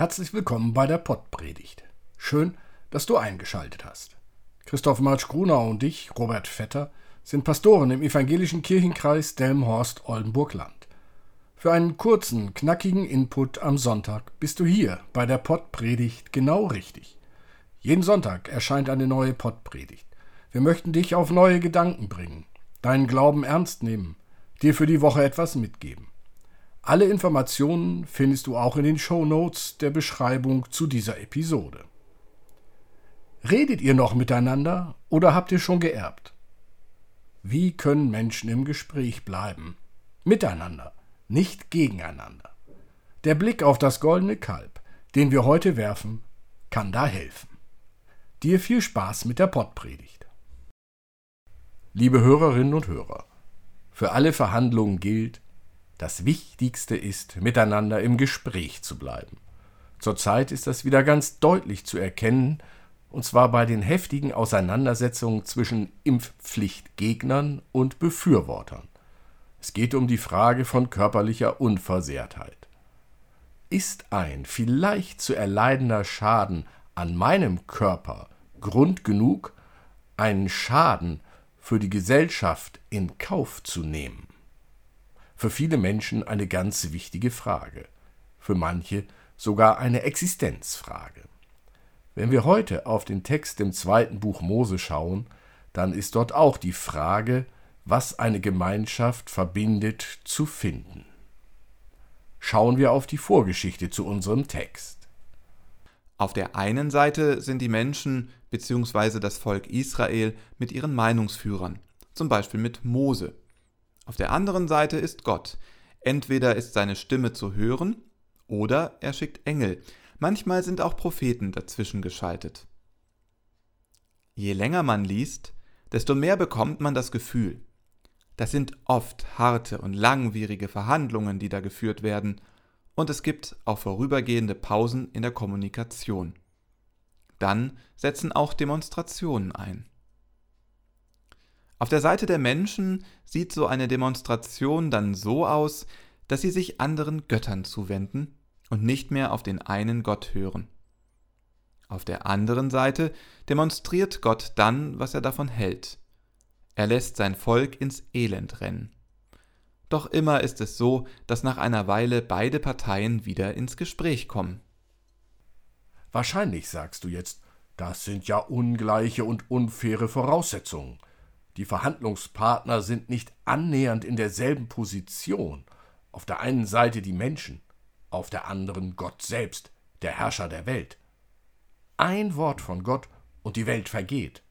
Herzlich willkommen bei der Pottpredigt. Schön, dass du eingeschaltet hast. Christoph Marsch Grunau und ich, Robert Vetter, sind Pastoren im evangelischen Kirchenkreis Delmenhorst-Oldenburg-Land. Für einen kurzen, knackigen Input am Sonntag bist du hier bei der Pottpredigt genau richtig. Jeden Sonntag erscheint eine neue Pottpredigt. Wir möchten dich auf neue Gedanken bringen, deinen Glauben ernst nehmen, dir für die Woche etwas mitgeben. Alle Informationen findest du auch in den Show Notes der Beschreibung zu dieser Episode. Redet ihr noch miteinander oder habt ihr schon geerbt? Wie können Menschen im Gespräch bleiben? Miteinander, nicht gegeneinander. Der Blick auf das goldene Kalb, den wir heute werfen, kann da helfen. Dir viel Spaß mit der Pottpredigt. Liebe Hörerinnen und Hörer, für alle Verhandlungen gilt, das Wichtigste ist, miteinander im Gespräch zu bleiben. Zurzeit ist das wieder ganz deutlich zu erkennen, und zwar bei den heftigen Auseinandersetzungen zwischen Impfpflichtgegnern und Befürwortern. Es geht um die Frage von körperlicher Unversehrtheit. Ist ein vielleicht zu erleidender Schaden an meinem Körper Grund genug, einen Schaden für die Gesellschaft in Kauf zu nehmen? Für viele Menschen eine ganz wichtige Frage, für manche sogar eine Existenzfrage. Wenn wir heute auf den Text im zweiten Buch Mose schauen, dann ist dort auch die Frage, was eine Gemeinschaft verbindet, zu finden. Schauen wir auf die Vorgeschichte zu unserem Text. Auf der einen Seite sind die Menschen bzw. das Volk Israel mit ihren Meinungsführern, zum Beispiel mit Mose. Auf der anderen Seite ist Gott. Entweder ist seine Stimme zu hören oder er schickt Engel. Manchmal sind auch Propheten dazwischen geschaltet. Je länger man liest, desto mehr bekommt man das Gefühl, das sind oft harte und langwierige Verhandlungen, die da geführt werden, und es gibt auch vorübergehende Pausen in der Kommunikation. Dann setzen auch Demonstrationen ein. Auf der Seite der Menschen sieht so eine Demonstration dann so aus, dass sie sich anderen Göttern zuwenden und nicht mehr auf den einen Gott hören. Auf der anderen Seite demonstriert Gott dann, was er davon hält. Er lässt sein Volk ins Elend rennen. Doch immer ist es so, dass nach einer Weile beide Parteien wieder ins Gespräch kommen. Wahrscheinlich sagst du jetzt, das sind ja ungleiche und unfaire Voraussetzungen. Die Verhandlungspartner sind nicht annähernd in derselben Position. Auf der einen Seite die Menschen, auf der anderen Gott selbst, der Herrscher der Welt. Ein Wort von Gott und die Welt vergeht.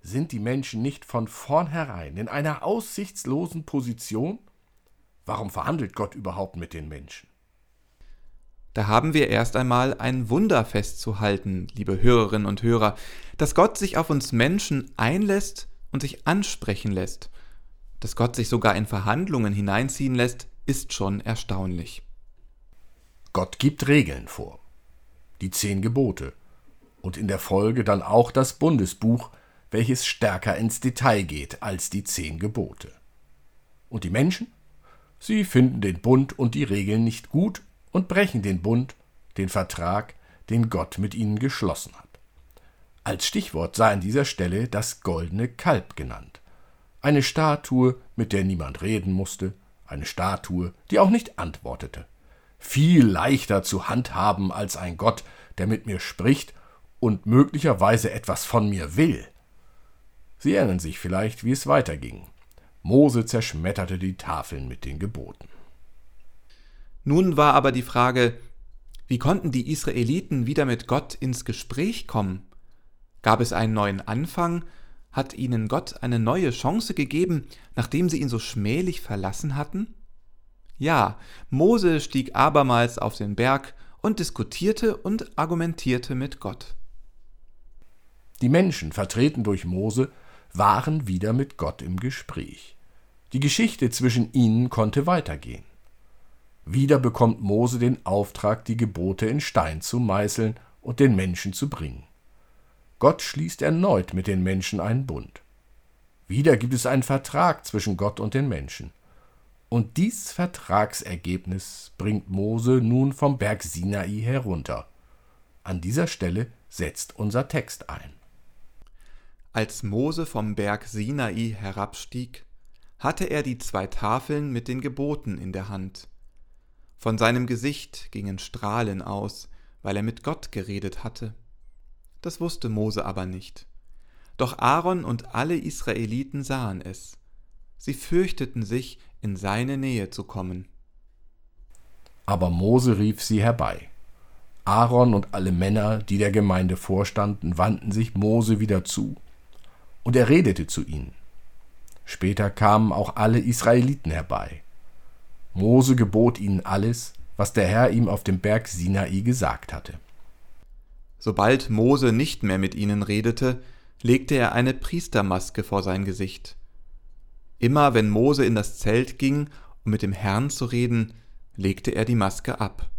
Sind die Menschen nicht von vornherein in einer aussichtslosen Position? Warum verhandelt Gott überhaupt mit den Menschen? Da haben wir erst einmal ein Wunder festzuhalten, liebe Hörerinnen und Hörer, dass Gott sich auf uns Menschen einlässt und sich ansprechen lässt, dass Gott sich sogar in Verhandlungen hineinziehen lässt, ist schon erstaunlich. Gott gibt Regeln vor, die zehn Gebote, und in der Folge dann auch das Bundesbuch, welches stärker ins Detail geht als die zehn Gebote. Und die Menschen? Sie finden den Bund und die Regeln nicht gut und brechen den Bund, den Vertrag, den Gott mit ihnen geschlossen hat. Als Stichwort sei an dieser Stelle das goldene Kalb genannt. Eine Statue, mit der niemand reden musste, eine Statue, die auch nicht antwortete. Viel leichter zu handhaben als ein Gott, der mit mir spricht und möglicherweise etwas von mir will. Sie erinnern sich vielleicht, wie es weiterging. Mose zerschmetterte die Tafeln mit den Geboten. Nun war aber die Frage, wie konnten die Israeliten wieder mit Gott ins Gespräch kommen? Gab es einen neuen Anfang? Hat ihnen Gott eine neue Chance gegeben, nachdem sie ihn so schmählich verlassen hatten? Ja, Mose stieg abermals auf den Berg und diskutierte und argumentierte mit Gott. Die Menschen, vertreten durch Mose, waren wieder mit Gott im Gespräch. Die Geschichte zwischen ihnen konnte weitergehen. Wieder bekommt Mose den Auftrag, die Gebote in Stein zu meißeln und den Menschen zu bringen. Gott schließt erneut mit den Menschen einen Bund. Wieder gibt es einen Vertrag zwischen Gott und den Menschen. Und dies Vertragsergebnis bringt Mose nun vom Berg Sinai herunter. An dieser Stelle setzt unser Text ein. Als Mose vom Berg Sinai herabstieg, hatte er die zwei Tafeln mit den Geboten in der Hand. Von seinem Gesicht gingen Strahlen aus, weil er mit Gott geredet hatte. Das wusste Mose aber nicht. Doch Aaron und alle Israeliten sahen es. Sie fürchteten sich, in seine Nähe zu kommen. Aber Mose rief sie herbei. Aaron und alle Männer, die der Gemeinde vorstanden, wandten sich Mose wieder zu, und er redete zu ihnen. Später kamen auch alle Israeliten herbei. Mose gebot ihnen alles, was der Herr ihm auf dem Berg Sinai gesagt hatte. Sobald Mose nicht mehr mit ihnen redete, legte er eine Priestermaske vor sein Gesicht. Immer wenn Mose in das Zelt ging, um mit dem Herrn zu reden, legte er die Maske ab.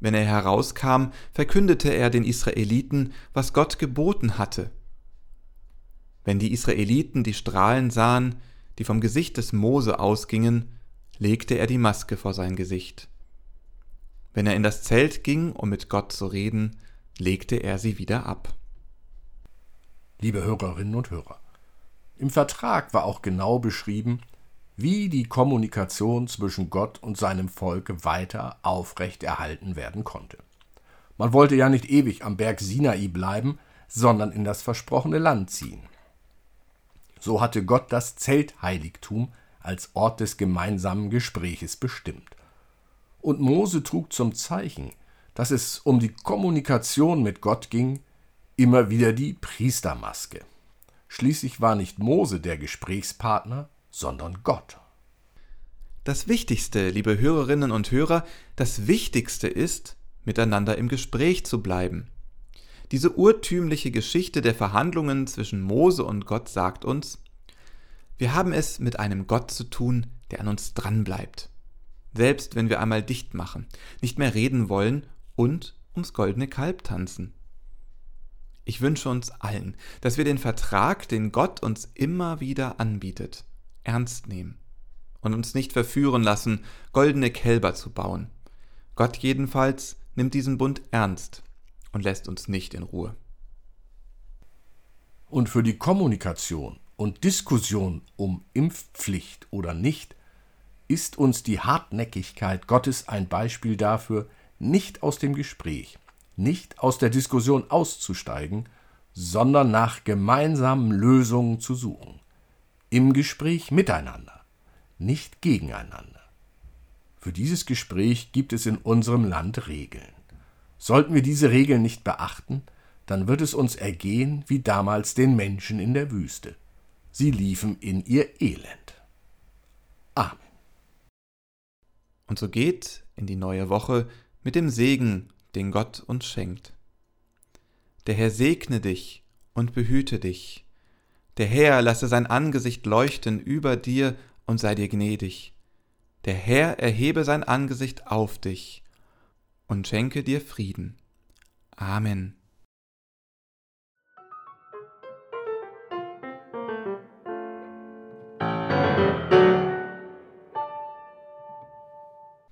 Wenn er herauskam, verkündete er den Israeliten, was Gott geboten hatte. Wenn die Israeliten die Strahlen sahen, die vom Gesicht des Mose ausgingen, legte er die Maske vor sein Gesicht. Wenn er in das Zelt ging, um mit Gott zu reden, legte er sie wieder ab. Liebe Hörerinnen und Hörer, im Vertrag war auch genau beschrieben, wie die Kommunikation zwischen Gott und seinem Volk weiter aufrechterhalten werden konnte. Man wollte ja nicht ewig am Berg Sinai bleiben, sondern in das versprochene Land ziehen. So hatte Gott das Zeltheiligtum als Ort des gemeinsamen Gespräches bestimmt. Und Mose trug zum Zeichen, dass es um die Kommunikation mit Gott ging, immer wieder die Priestermaske. Schließlich war nicht Mose der Gesprächspartner, sondern Gott. Das Wichtigste, liebe Hörerinnen und Hörer, das Wichtigste ist, miteinander im Gespräch zu bleiben. Diese urtümliche Geschichte der Verhandlungen zwischen Mose und Gott sagt uns, wir haben es mit einem Gott zu tun, der an uns dranbleibt. Selbst wenn wir einmal dicht machen, nicht mehr reden wollen und ums goldene Kalb tanzen. Ich wünsche uns allen, dass wir den Vertrag, den Gott uns immer wieder anbietet, ernst nehmen und uns nicht verführen lassen, goldene Kälber zu bauen. Gott jedenfalls nimmt diesen Bund ernst und lässt uns nicht in Ruhe. Und für die Kommunikation und Diskussion um Impfpflicht oder nicht ist uns die Hartnäckigkeit Gottes ein Beispiel dafür, nicht aus dem Gespräch, nicht aus der Diskussion auszusteigen, sondern nach gemeinsamen Lösungen zu suchen. Im Gespräch miteinander, nicht gegeneinander. Für dieses Gespräch gibt es in unserem Land Regeln. Sollten wir diese Regeln nicht beachten, dann wird es uns ergehen wie damals den Menschen in der Wüste. Sie liefen in ihr Elend. Amen. Und so geht in die neue Woche mit dem Segen, den Gott uns schenkt. Der Herr segne dich und behüte dich. Der Herr lasse sein Angesicht leuchten über dir und sei dir gnädig. Der Herr erhebe sein Angesicht auf dich und schenke dir Frieden. Amen.